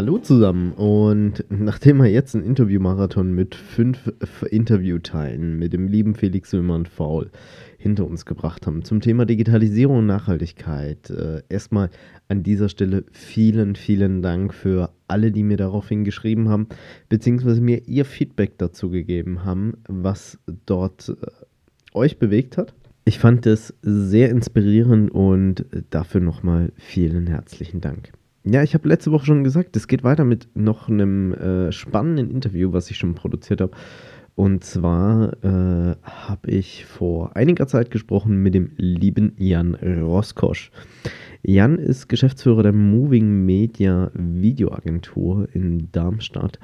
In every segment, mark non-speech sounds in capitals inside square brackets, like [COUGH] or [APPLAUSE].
Hallo zusammen und nachdem wir jetzt einen Interviewmarathon mit fünf Interviewteilen mit dem lieben Felix Sömer Faul hinter uns gebracht haben zum Thema Digitalisierung und Nachhaltigkeit, äh, erstmal an dieser Stelle vielen, vielen Dank für alle, die mir daraufhin geschrieben haben, beziehungsweise mir ihr Feedback dazu gegeben haben, was dort äh, euch bewegt hat. Ich fand es sehr inspirierend und dafür nochmal vielen herzlichen Dank. Ja, ich habe letzte Woche schon gesagt, es geht weiter mit noch einem äh, spannenden Interview, was ich schon produziert habe. Und zwar äh, habe ich vor einiger Zeit gesprochen mit dem lieben Jan Roskosch. Jan ist Geschäftsführer der Moving Media Videoagentur in Darmstadt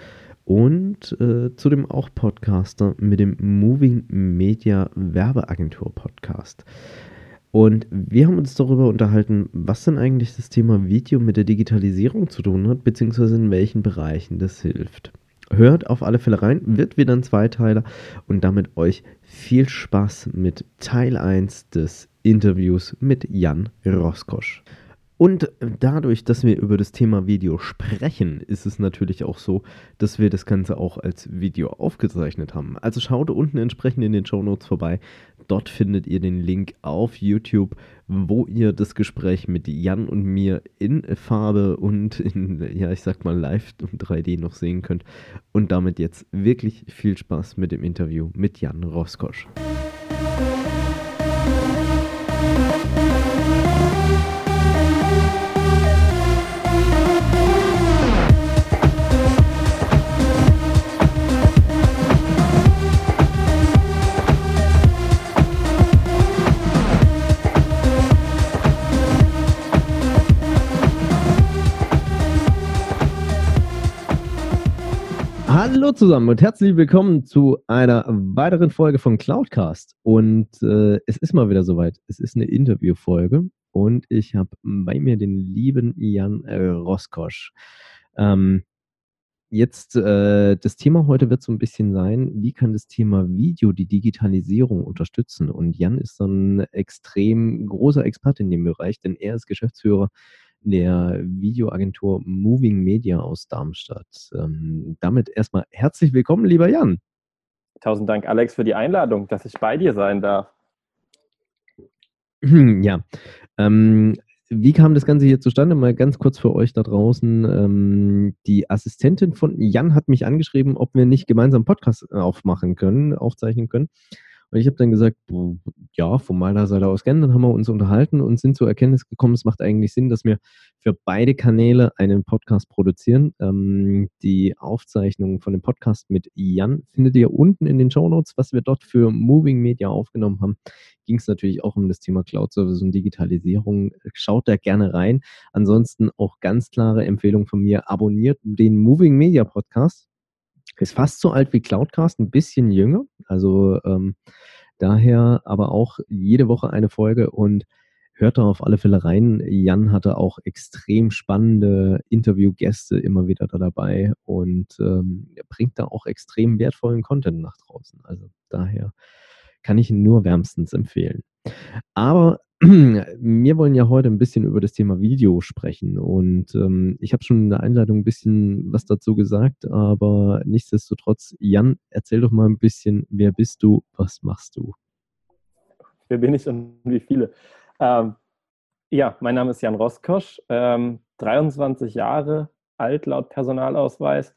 und äh, zudem auch Podcaster mit dem Moving Media Werbeagentur Podcast. Und wir haben uns darüber unterhalten, was denn eigentlich das Thema Video mit der Digitalisierung zu tun hat, beziehungsweise in welchen Bereichen das hilft. Hört auf alle Fälle rein, wird wieder ein Zweiteiler und damit euch viel Spaß mit Teil 1 des Interviews mit Jan Roskosch. Und dadurch, dass wir über das Thema Video sprechen, ist es natürlich auch so, dass wir das Ganze auch als Video aufgezeichnet haben. Also schaut unten entsprechend in den Show Notes vorbei. Dort findet ihr den Link auf YouTube, wo ihr das Gespräch mit Jan und mir in Farbe und in, ja, ich sag mal live und 3D noch sehen könnt. Und damit jetzt wirklich viel Spaß mit dem Interview mit Jan Roskosch. Hallo zusammen und herzlich willkommen zu einer weiteren Folge von Cloudcast. Und äh, es ist mal wieder soweit. Es ist eine Interviewfolge und ich habe bei mir den lieben Jan Roskosch. Ähm, jetzt, äh, das Thema heute wird so ein bisschen sein, wie kann das Thema Video die Digitalisierung unterstützen? Und Jan ist so ein extrem großer Experte in dem Bereich, denn er ist Geschäftsführer der Videoagentur Moving Media aus Darmstadt. Ähm, damit erstmal herzlich willkommen, lieber Jan. Tausend Dank, Alex, für die Einladung, dass ich bei dir sein darf. Ja. Ähm, wie kam das Ganze hier zustande? Mal ganz kurz für euch da draußen. Ähm, die Assistentin von Jan hat mich angeschrieben, ob wir nicht gemeinsam Podcast aufmachen können, aufzeichnen können. Und ich habe dann gesagt, ja, von meiner Seite aus gerne. Dann haben wir uns unterhalten und sind zur Erkenntnis gekommen, es macht eigentlich Sinn, dass wir für beide Kanäle einen Podcast produzieren. Ähm, die Aufzeichnung von dem Podcast mit Jan findet ihr unten in den Show Notes. Was wir dort für Moving Media aufgenommen haben, ging es natürlich auch um das Thema Cloud Service und Digitalisierung. Schaut da gerne rein. Ansonsten auch ganz klare Empfehlung von mir, abonniert den Moving Media Podcast ist fast so alt wie Cloudcast, ein bisschen jünger. Also ähm, daher aber auch jede Woche eine Folge und hört da auf alle Fälle rein. Jan hatte auch extrem spannende Interviewgäste immer wieder da dabei und ähm, bringt da auch extrem wertvollen Content nach draußen. Also daher kann ich ihn nur wärmstens empfehlen. Aber wir wollen ja heute ein bisschen über das Thema Video sprechen und ähm, ich habe schon in der Einleitung ein bisschen was dazu gesagt, aber nichtsdestotrotz, Jan, erzähl doch mal ein bisschen, wer bist du, was machst du? Wer bin ich und wie viele? Ähm, ja, mein Name ist Jan Roskosch, ähm, 23 Jahre alt laut Personalausweis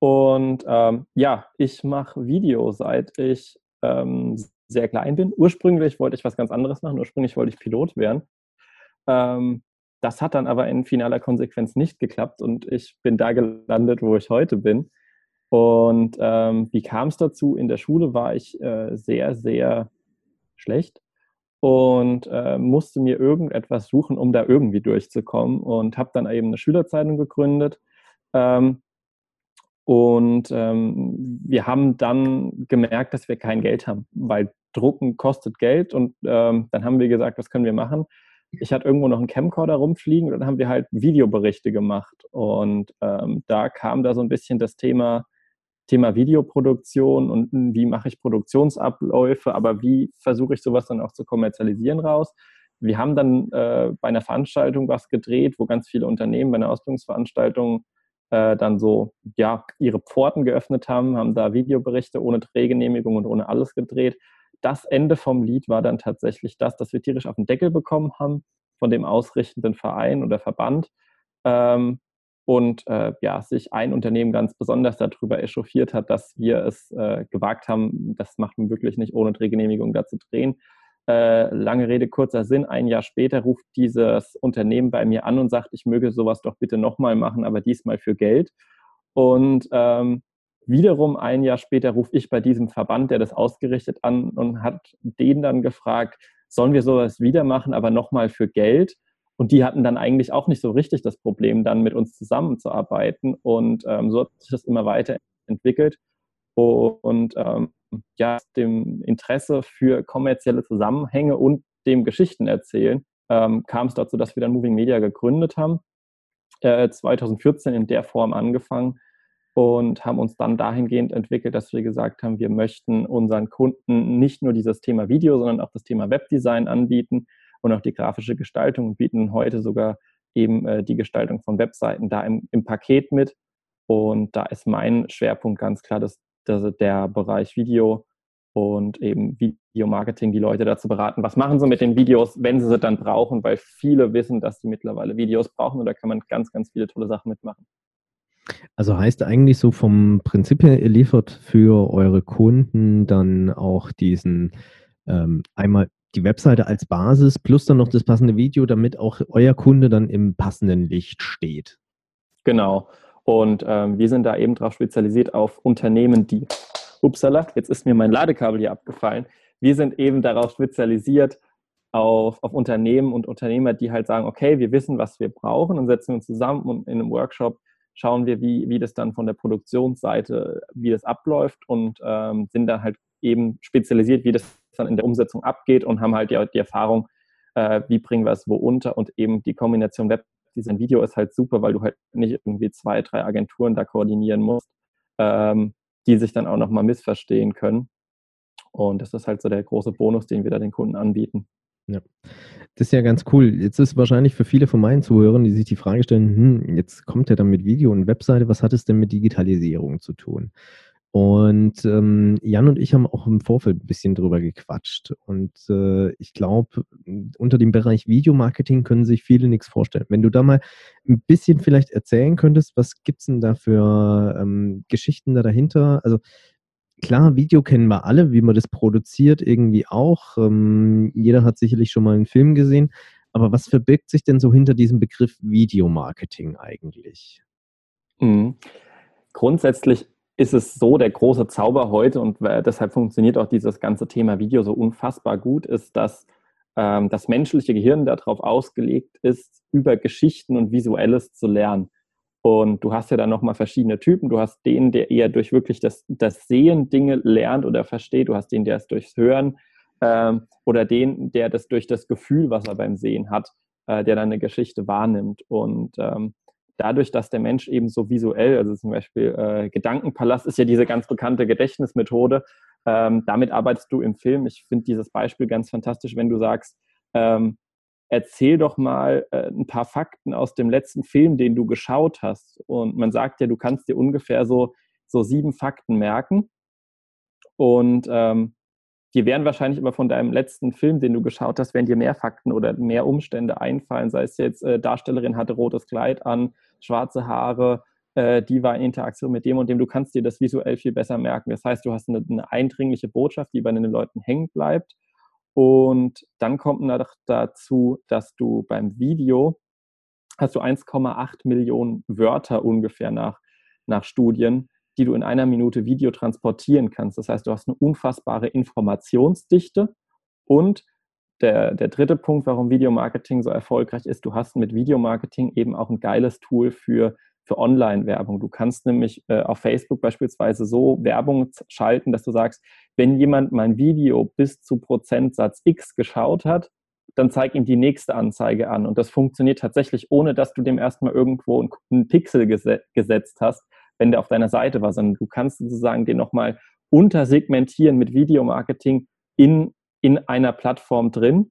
und ähm, ja, ich mache Video, seit ich ähm, sehr klein bin. Ursprünglich wollte ich was ganz anderes machen. Ursprünglich wollte ich Pilot werden. Ähm, das hat dann aber in finaler Konsequenz nicht geklappt und ich bin da gelandet, wo ich heute bin. Und ähm, wie kam es dazu? In der Schule war ich äh, sehr, sehr schlecht und äh, musste mir irgendetwas suchen, um da irgendwie durchzukommen und habe dann eben eine Schülerzeitung gegründet. Ähm, und ähm, wir haben dann gemerkt, dass wir kein Geld haben, weil Drucken kostet Geld. Und ähm, dann haben wir gesagt, was können wir machen? Ich hatte irgendwo noch einen Camcorder rumfliegen und dann haben wir halt Videoberichte gemacht. Und ähm, da kam da so ein bisschen das Thema Thema Videoproduktion und wie mache ich Produktionsabläufe, aber wie versuche ich sowas dann auch zu kommerzialisieren raus. Wir haben dann äh, bei einer Veranstaltung was gedreht, wo ganz viele Unternehmen bei einer Ausbildungsveranstaltung äh, dann so ja ihre Pforten geöffnet haben, haben da Videoberichte ohne Drehgenehmigung und ohne alles gedreht. Das Ende vom Lied war dann tatsächlich das, dass wir tierisch auf den Deckel bekommen haben von dem ausrichtenden Verein oder Verband. Ähm, und äh, ja, sich ein Unternehmen ganz besonders darüber echauffiert hat, dass wir es äh, gewagt haben, das macht man wirklich nicht ohne Drehgenehmigung da zu drehen. Äh, lange Rede, kurzer Sinn. Ein Jahr später ruft dieses Unternehmen bei mir an und sagt, ich möge sowas doch bitte nochmal machen, aber diesmal für Geld. Und ähm, wiederum ein Jahr später rufe ich bei diesem Verband, der das ausgerichtet an und hat den dann gefragt, sollen wir sowas wieder machen, aber nochmal für Geld? Und die hatten dann eigentlich auch nicht so richtig das Problem, dann mit uns zusammenzuarbeiten. Und ähm, so hat sich das immer weiterentwickelt. Und ähm, ja, dem Interesse für kommerzielle Zusammenhänge und dem Geschichten erzählen, ähm, kam es dazu, dass wir dann Moving Media gegründet haben. Äh, 2014 in der Form angefangen und haben uns dann dahingehend entwickelt, dass wir gesagt haben, wir möchten unseren Kunden nicht nur dieses Thema Video, sondern auch das Thema Webdesign anbieten und auch die grafische Gestaltung und bieten heute sogar eben äh, die Gestaltung von Webseiten da im, im, Paket mit. Und da ist mein Schwerpunkt ganz klar dass, dass der Bereich Video und eben Videomarketing, die Leute dazu beraten, was machen sie mit den Videos, wenn sie sie dann brauchen, weil viele wissen, dass sie mittlerweile Videos brauchen und da kann man ganz, ganz viele tolle Sachen mitmachen. Also heißt eigentlich so vom Prinzip her, ihr liefert für eure Kunden dann auch diesen ähm, einmal die Webseite als Basis plus dann noch das passende Video, damit auch euer Kunde dann im passenden Licht steht. Genau. Und ähm, wir sind da eben darauf spezialisiert auf Unternehmen, die, upsala, jetzt ist mir mein Ladekabel hier abgefallen. Wir sind eben darauf spezialisiert auf, auf Unternehmen und Unternehmer, die halt sagen, okay, wir wissen, was wir brauchen und setzen uns zusammen und in einem Workshop schauen wir, wie, wie das dann von der Produktionsseite, wie das abläuft und ähm, sind dann halt eben spezialisiert, wie das dann in der Umsetzung abgeht und haben halt die, die Erfahrung, äh, wie bringen wir es wo unter und eben die Kombination Webdesign Video ist halt super, weil du halt nicht irgendwie zwei, drei Agenturen da koordinieren musst, ähm, die sich dann auch nochmal missverstehen können. Und das ist halt so der große Bonus, den wir da den Kunden anbieten. Ja, das ist ja ganz cool. Jetzt ist wahrscheinlich für viele von meinen Zuhörern, die sich die Frage stellen, hm, jetzt kommt er dann mit Video und Webseite, was hat es denn mit Digitalisierung zu tun? Und ähm, Jan und ich haben auch im Vorfeld ein bisschen drüber gequatscht. Und äh, ich glaube, unter dem Bereich Videomarketing können sich viele nichts vorstellen. Wenn du da mal ein bisschen vielleicht erzählen könntest, was gibt es denn da für ähm, Geschichten da dahinter? Also klar, Video kennen wir alle, wie man das produziert, irgendwie auch. Ähm, jeder hat sicherlich schon mal einen Film gesehen. Aber was verbirgt sich denn so hinter diesem Begriff Videomarketing eigentlich? Mhm. Grundsätzlich ist es so der große Zauber heute und deshalb funktioniert auch dieses ganze Thema Video so unfassbar gut, ist, dass ähm, das menschliche Gehirn darauf ausgelegt ist, über Geschichten und Visuelles zu lernen. Und du hast ja dann nochmal verschiedene Typen. Du hast den, der eher durch wirklich das, das Sehen Dinge lernt oder versteht. Du hast den, der es durchs Hören ähm, oder den, der das durch das Gefühl, was er beim Sehen hat, äh, der dann eine Geschichte wahrnimmt. Und ähm, dadurch, dass der Mensch eben so visuell, also zum Beispiel äh, Gedankenpalast ist ja diese ganz bekannte Gedächtnismethode, ähm, damit arbeitest du im Film. Ich finde dieses Beispiel ganz fantastisch, wenn du sagst, ähm, erzähl doch mal äh, ein paar Fakten aus dem letzten Film, den du geschaut hast. Und man sagt ja, du kannst dir ungefähr so, so sieben Fakten merken. Und ähm, Dir werden wahrscheinlich aber von deinem letzten Film, den du geschaut hast, werden dir mehr Fakten oder mehr Umstände einfallen, sei es jetzt äh, Darstellerin hatte rotes Kleid an, schwarze Haare, äh, die war in Interaktion mit dem und dem. Du kannst dir das visuell viel besser merken. Das heißt, du hast eine, eine eindringliche Botschaft, die bei den Leuten hängen bleibt. Und dann kommt noch dazu, dass du beim Video hast du 1,8 Millionen Wörter ungefähr nach, nach Studien die du in einer Minute Video transportieren kannst. Das heißt, du hast eine unfassbare Informationsdichte und der, der dritte Punkt, warum Videomarketing so erfolgreich ist, du hast mit Videomarketing eben auch ein geiles Tool für, für Online-Werbung. Du kannst nämlich äh, auf Facebook beispielsweise so Werbung schalten, dass du sagst, wenn jemand mein Video bis zu Prozentsatz X geschaut hat, dann zeig ihm die nächste Anzeige an. Und das funktioniert tatsächlich, ohne dass du dem erstmal irgendwo einen Pixel gesetzt hast, wenn der auf deiner Seite war, sondern du kannst sozusagen den nochmal untersegmentieren mit Videomarketing in, in einer Plattform drin.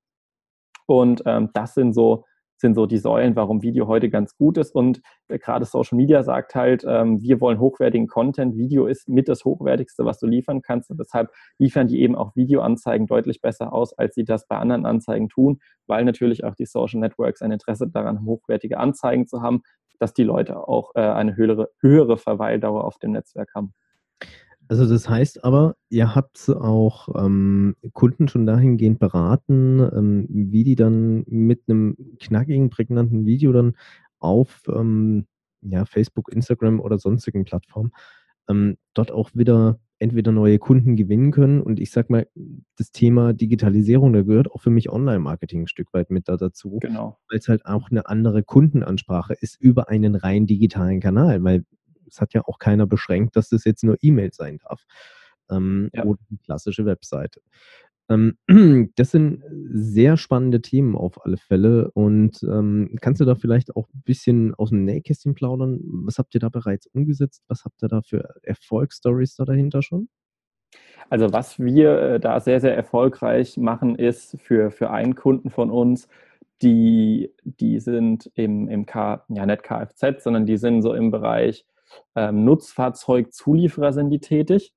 Und ähm, das sind so, sind so die Säulen, warum Video heute ganz gut ist. Und äh, gerade Social Media sagt halt, ähm, wir wollen hochwertigen Content. Video ist mit das Hochwertigste, was du liefern kannst. Und deshalb liefern die eben auch Videoanzeigen deutlich besser aus, als sie das bei anderen Anzeigen tun, weil natürlich auch die Social Networks ein Interesse daran haben, hochwertige Anzeigen zu haben, dass die Leute auch äh, eine höhere, höhere Verweildauer auf dem Netzwerk haben. Also das heißt aber, ihr habt auch ähm, Kunden schon dahingehend beraten, ähm, wie die dann mit einem knackigen, prägnanten Video dann auf ähm, ja, Facebook, Instagram oder sonstigen Plattformen ähm, dort auch wieder entweder neue Kunden gewinnen können. Und ich sag mal, das Thema Digitalisierung, da gehört auch für mich Online-Marketing ein Stück weit mit da dazu. Genau. Weil es halt auch eine andere Kundenansprache ist über einen rein digitalen Kanal. Weil es hat ja auch keiner beschränkt, dass das jetzt nur E-Mail sein darf. Ähm, ja. Oder eine klassische Webseite. Ähm, [CLEARS THROAT] das sind sehr spannende Themen auf alle Fälle. Und ähm, kannst du da vielleicht auch ein bisschen aus dem Nähkästchen plaudern? Was habt ihr da bereits umgesetzt? Was habt ihr da für Erfolgsstories da dahinter schon? Also was wir äh, da sehr, sehr erfolgreich machen, ist für, für einen Kunden von uns, die, die sind im, im K, ja nicht Kfz, sondern die sind so im Bereich ähm, Nutzfahrzeugzulieferer sind die tätig.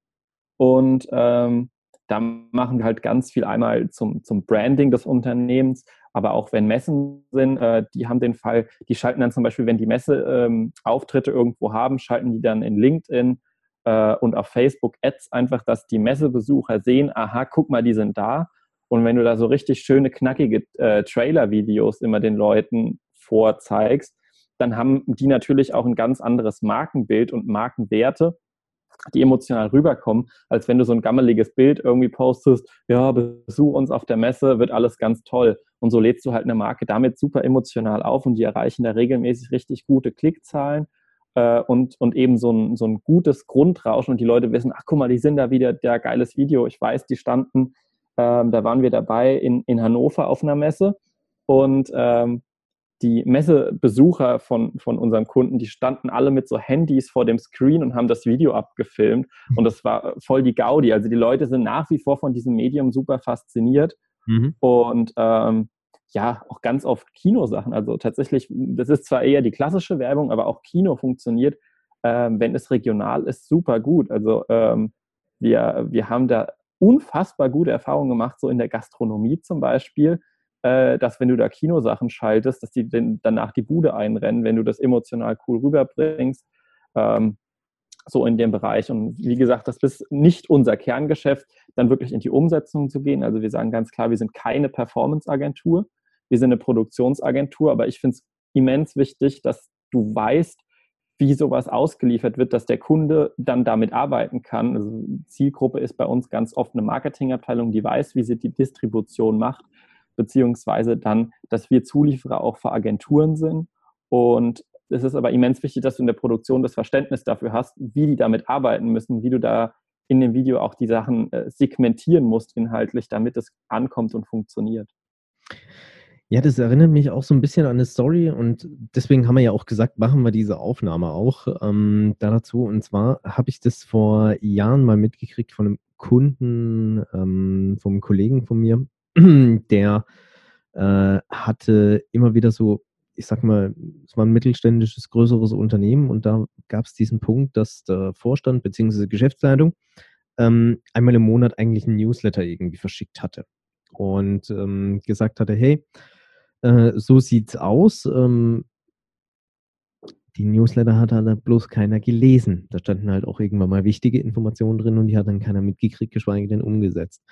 Und ähm, da machen wir halt ganz viel einmal zum, zum Branding des Unternehmens, aber auch wenn Messen sind, äh, die haben den Fall, die schalten dann zum Beispiel, wenn die Messe ähm, Auftritte irgendwo haben, schalten die dann in LinkedIn äh, und auf Facebook Ads einfach, dass die Messebesucher sehen, aha, guck mal, die sind da. Und wenn du da so richtig schöne, knackige äh, Trailer-Videos immer den Leuten vorzeigst, dann haben die natürlich auch ein ganz anderes Markenbild und Markenwerte, die emotional rüberkommen, als wenn du so ein gammeliges Bild irgendwie postest, ja, besuch uns auf der Messe, wird alles ganz toll. Und so lädst du halt eine Marke damit super emotional auf und die erreichen da regelmäßig richtig gute Klickzahlen äh, und, und eben so ein, so ein gutes Grundrauschen und die Leute wissen, ach guck mal, die sind da wieder, der geiles Video. Ich weiß, die standen, ähm, da waren wir dabei in, in Hannover auf einer Messe und ähm, die Messebesucher von, von unseren Kunden, die standen alle mit so Handys vor dem Screen und haben das Video abgefilmt. Und das war voll die Gaudi. Also die Leute sind nach wie vor von diesem Medium super fasziniert. Mhm. Und ähm, ja, auch ganz oft Kinosachen. Also tatsächlich, das ist zwar eher die klassische Werbung, aber auch Kino funktioniert, ähm, wenn es regional ist, super gut. Also ähm, wir, wir haben da unfassbar gute Erfahrungen gemacht, so in der Gastronomie zum Beispiel dass wenn du da Kinosachen schaltest, dass die danach die Bude einrennen, wenn du das emotional cool rüberbringst. Ähm, so in dem Bereich. Und wie gesagt, das ist nicht unser Kerngeschäft, dann wirklich in die Umsetzung zu gehen. Also wir sagen ganz klar, wir sind keine Performance-Agentur, wir sind eine Produktionsagentur, aber ich finde es immens wichtig, dass du weißt, wie sowas ausgeliefert wird, dass der Kunde dann damit arbeiten kann. Also Zielgruppe ist bei uns ganz oft eine Marketingabteilung, die weiß, wie sie die Distribution macht, beziehungsweise dann, dass wir Zulieferer auch für Agenturen sind. Und es ist aber immens wichtig, dass du in der Produktion das Verständnis dafür hast, wie die damit arbeiten müssen, wie du da in dem Video auch die Sachen äh, segmentieren musst inhaltlich, damit es ankommt und funktioniert. Ja, das erinnert mich auch so ein bisschen an eine Story und deswegen haben wir ja auch gesagt, machen wir diese Aufnahme auch ähm, dazu. Und zwar habe ich das vor Jahren mal mitgekriegt von einem Kunden, ähm, vom Kollegen von mir, [CLEARS THROAT] der äh, hatte immer wieder so, ich sag mal, es war ein mittelständisches, größeres Unternehmen und da gab es diesen Punkt, dass der Vorstand bzw. Geschäftsleitung ähm, einmal im Monat eigentlich ein Newsletter irgendwie verschickt hatte und ähm, gesagt hatte, hey, äh, so sieht's aus. Ähm, die Newsletter hat halt bloß keiner gelesen. Da standen halt auch irgendwann mal wichtige Informationen drin und die hat dann keiner mitgekriegt, geschweige denn umgesetzt.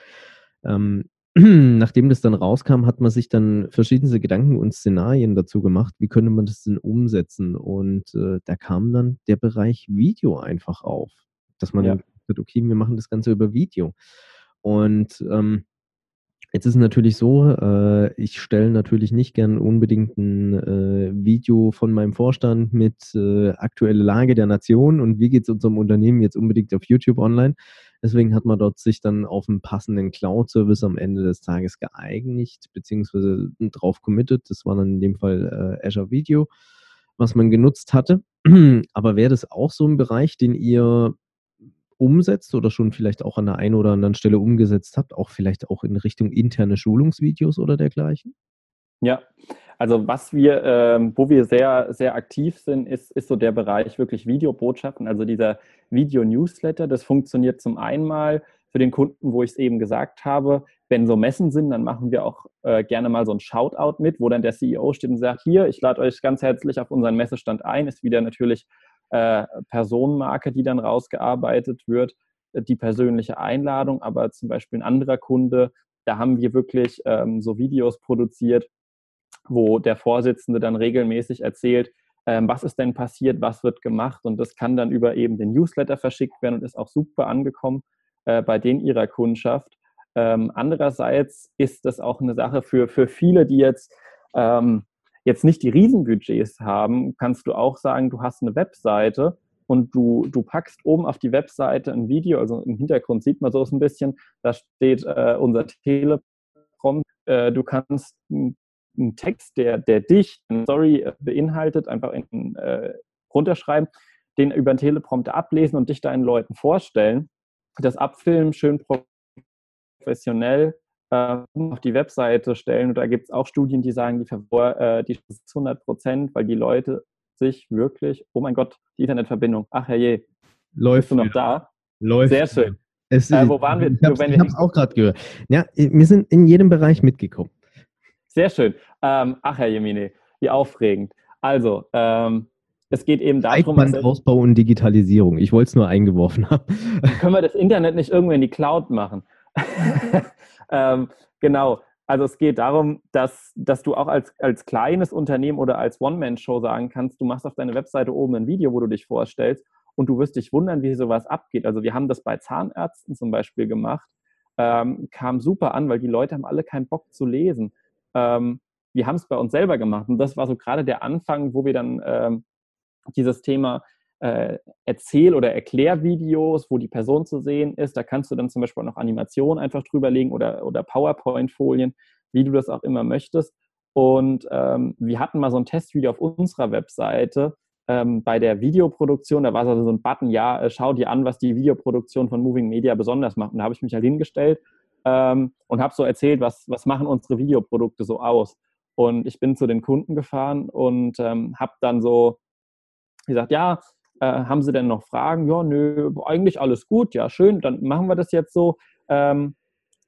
Ähm, [CLEARS THROAT] nachdem das dann rauskam, hat man sich dann verschiedenste Gedanken und Szenarien dazu gemacht, wie könnte man das denn umsetzen? Und äh, da kam dann der Bereich Video einfach auf, dass man ja. sagt, okay, wir machen das Ganze über Video. Und ähm, Jetzt ist es natürlich so, äh, ich stelle natürlich nicht gern unbedingt ein äh, Video von meinem Vorstand mit äh, aktuelle Lage der Nation und wie geht es unserem Unternehmen jetzt unbedingt auf YouTube online. Deswegen hat man dort sich dann auf einen passenden Cloud-Service am Ende des Tages geeinigt, beziehungsweise drauf committed. Das war dann in dem Fall äh, Azure Video, was man genutzt hatte. [CLEARS THROAT] Aber wäre das auch so ein Bereich, den ihr umsetzt oder schon vielleicht auch an der einen oder anderen Stelle umgesetzt habt, auch vielleicht auch in Richtung interne Schulungsvideos oder dergleichen? Ja, also was wir, ähm, wo wir sehr, sehr aktiv sind, ist, ist so der Bereich wirklich Videobotschaften, also dieser Video-Newsletter. Das funktioniert zum einen mal für den Kunden, wo ich es eben gesagt habe, wenn so Messen sind, dann machen wir auch äh, gerne mal so ein Shoutout mit, wo dann der CEO steht und sagt, hier, ich lade euch ganz herzlich auf unseren Messestand ein, ist wieder natürlich äh, Personenmarke, die dann rausgearbeitet wird, die persönliche Einladung, aber zum Beispiel ein anderer Kunde, da haben wir wirklich ähm, so Videos produziert, wo der Vorsitzende dann regelmäßig erzählt, ähm, was ist denn passiert, was wird gemacht. Und das kann dann über eben den Newsletter verschickt werden und ist auch super angekommen äh, bei denen ihrer Kundschaft. Ähm, andererseits ist das auch eine Sache für, für viele, die jetzt ähm, jetzt nicht die Riesenbudgets haben, kannst du auch sagen, du hast eine Webseite und du, du packst oben auf die Webseite ein Video, also im Hintergrund sieht man so ein bisschen, da steht äh, unser Teleprompt, äh, du kannst einen Text, der, der dich, eine Story äh, beinhaltet, einfach in, äh, runterschreiben, den über den Teleprompter ablesen und dich deinen Leuten vorstellen, das abfilmen, schön professionell äh, auf die Webseite stellen. Und da gibt es auch Studien, die sagen, die, äh, die 100 Prozent, weil die Leute sich wirklich, oh mein Gott, die Internetverbindung, ach herrje, läuft bist du noch da? Läuft. Sehr schön. Es, äh, wo waren wir? Ich habe es auch gerade gehört. Ja, wir sind in jedem Bereich mitgekommen. Sehr schön. Ähm, ach, Herr Jemine, wie aufregend. Also, ähm, es geht eben darum. Ausbau und Digitalisierung. Ich wollte es nur eingeworfen haben. Können wir das Internet nicht irgendwo in die Cloud machen? [LAUGHS] ähm, genau. Also es geht darum, dass, dass du auch als, als kleines Unternehmen oder als One-Man-Show sagen kannst, du machst auf deiner Webseite oben ein Video, wo du dich vorstellst und du wirst dich wundern, wie sowas abgeht. Also wir haben das bei Zahnärzten zum Beispiel gemacht, ähm, kam super an, weil die Leute haben alle keinen Bock zu lesen. Ähm, wir haben es bei uns selber gemacht und das war so gerade der Anfang, wo wir dann ähm, dieses Thema äh, Erzähl- oder Erklärvideos, wo die Person zu sehen ist. Da kannst du dann zum Beispiel noch Animationen einfach drüberlegen oder, oder PowerPoint-Folien, wie du das auch immer möchtest. Und ähm, wir hatten mal so ein Testvideo auf unserer Webseite ähm, bei der Videoproduktion. Da war so ein Button, ja, äh, schau dir an, was die Videoproduktion von Moving Media besonders macht. Und da habe ich mich halt hingestellt ähm, und habe so erzählt, was, was machen unsere Videoprodukte so aus. Und ich bin zu den Kunden gefahren und ähm, habe dann so gesagt, ja, äh, haben Sie denn noch Fragen? Ja, nö, eigentlich alles gut, ja, schön, dann machen wir das jetzt so. Ähm,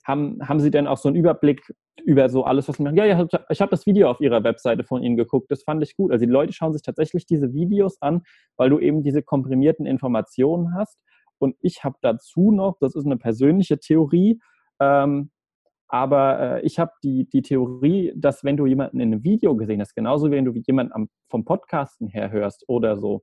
haben, haben Sie denn auch so einen Überblick über so alles, was Sie machen? Ja, ja, ich habe das Video auf Ihrer Webseite von Ihnen geguckt, das fand ich gut. Also die Leute schauen sich tatsächlich diese Videos an, weil du eben diese komprimierten Informationen hast. Und ich habe dazu noch, das ist eine persönliche Theorie, ähm, aber äh, ich habe die, die Theorie, dass wenn du jemanden in einem Video gesehen hast, genauso wie wenn du jemanden am, vom Podcasten her hörst oder so,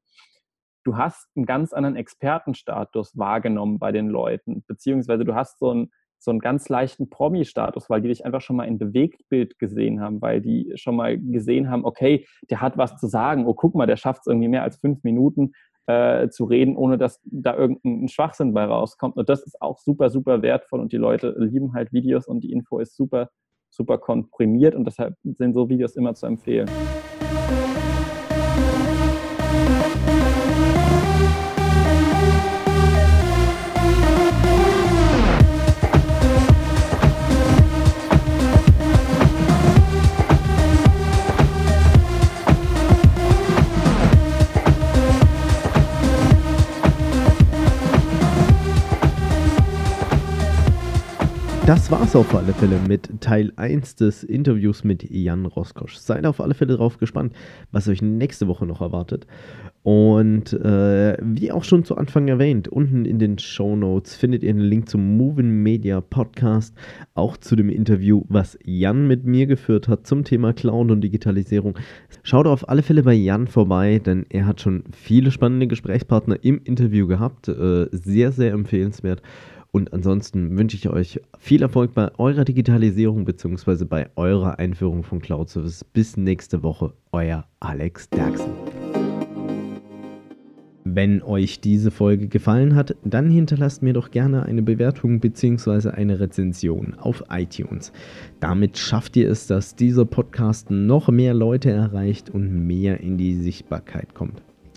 du hast einen ganz anderen Expertenstatus wahrgenommen bei den Leuten, beziehungsweise du hast so einen, so einen ganz leichten Promi-Status, weil die dich einfach schon mal in Bewegtbild gesehen haben, weil die schon mal gesehen haben, okay, der hat was zu sagen, oh guck mal, der schafft es irgendwie mehr als fünf Minuten äh, zu reden, ohne dass da irgendein Schwachsinn bei rauskommt. Und das ist auch super, super wertvoll und die Leute lieben halt Videos und die Info ist super, super komprimiert und deshalb sind so Videos immer zu empfehlen. Das war's auf alle Fälle mit Teil 1 des Interviews mit Jan Roskosch. Seid auf alle Fälle drauf gespannt, was euch nächste Woche noch erwartet. Und äh, wie auch schon zu Anfang erwähnt, unten in den Show Notes findet ihr einen Link zum Moving Media Podcast, auch zu dem Interview, was Jan mit mir geführt hat zum Thema Cloud und Digitalisierung. Schaut auf alle Fälle bei Jan vorbei, denn er hat schon viele spannende Gesprächspartner im Interview gehabt. Äh, sehr, sehr empfehlenswert. Und ansonsten wünsche ich euch viel Erfolg bei eurer Digitalisierung bzw. bei eurer Einführung von Cloud Service. Bis nächste Woche, euer Alex Derksen. Wenn euch diese Folge gefallen hat, dann hinterlasst mir doch gerne eine Bewertung bzw. eine Rezension auf iTunes. Damit schafft ihr es, dass dieser Podcast noch mehr Leute erreicht und mehr in die Sichtbarkeit kommt.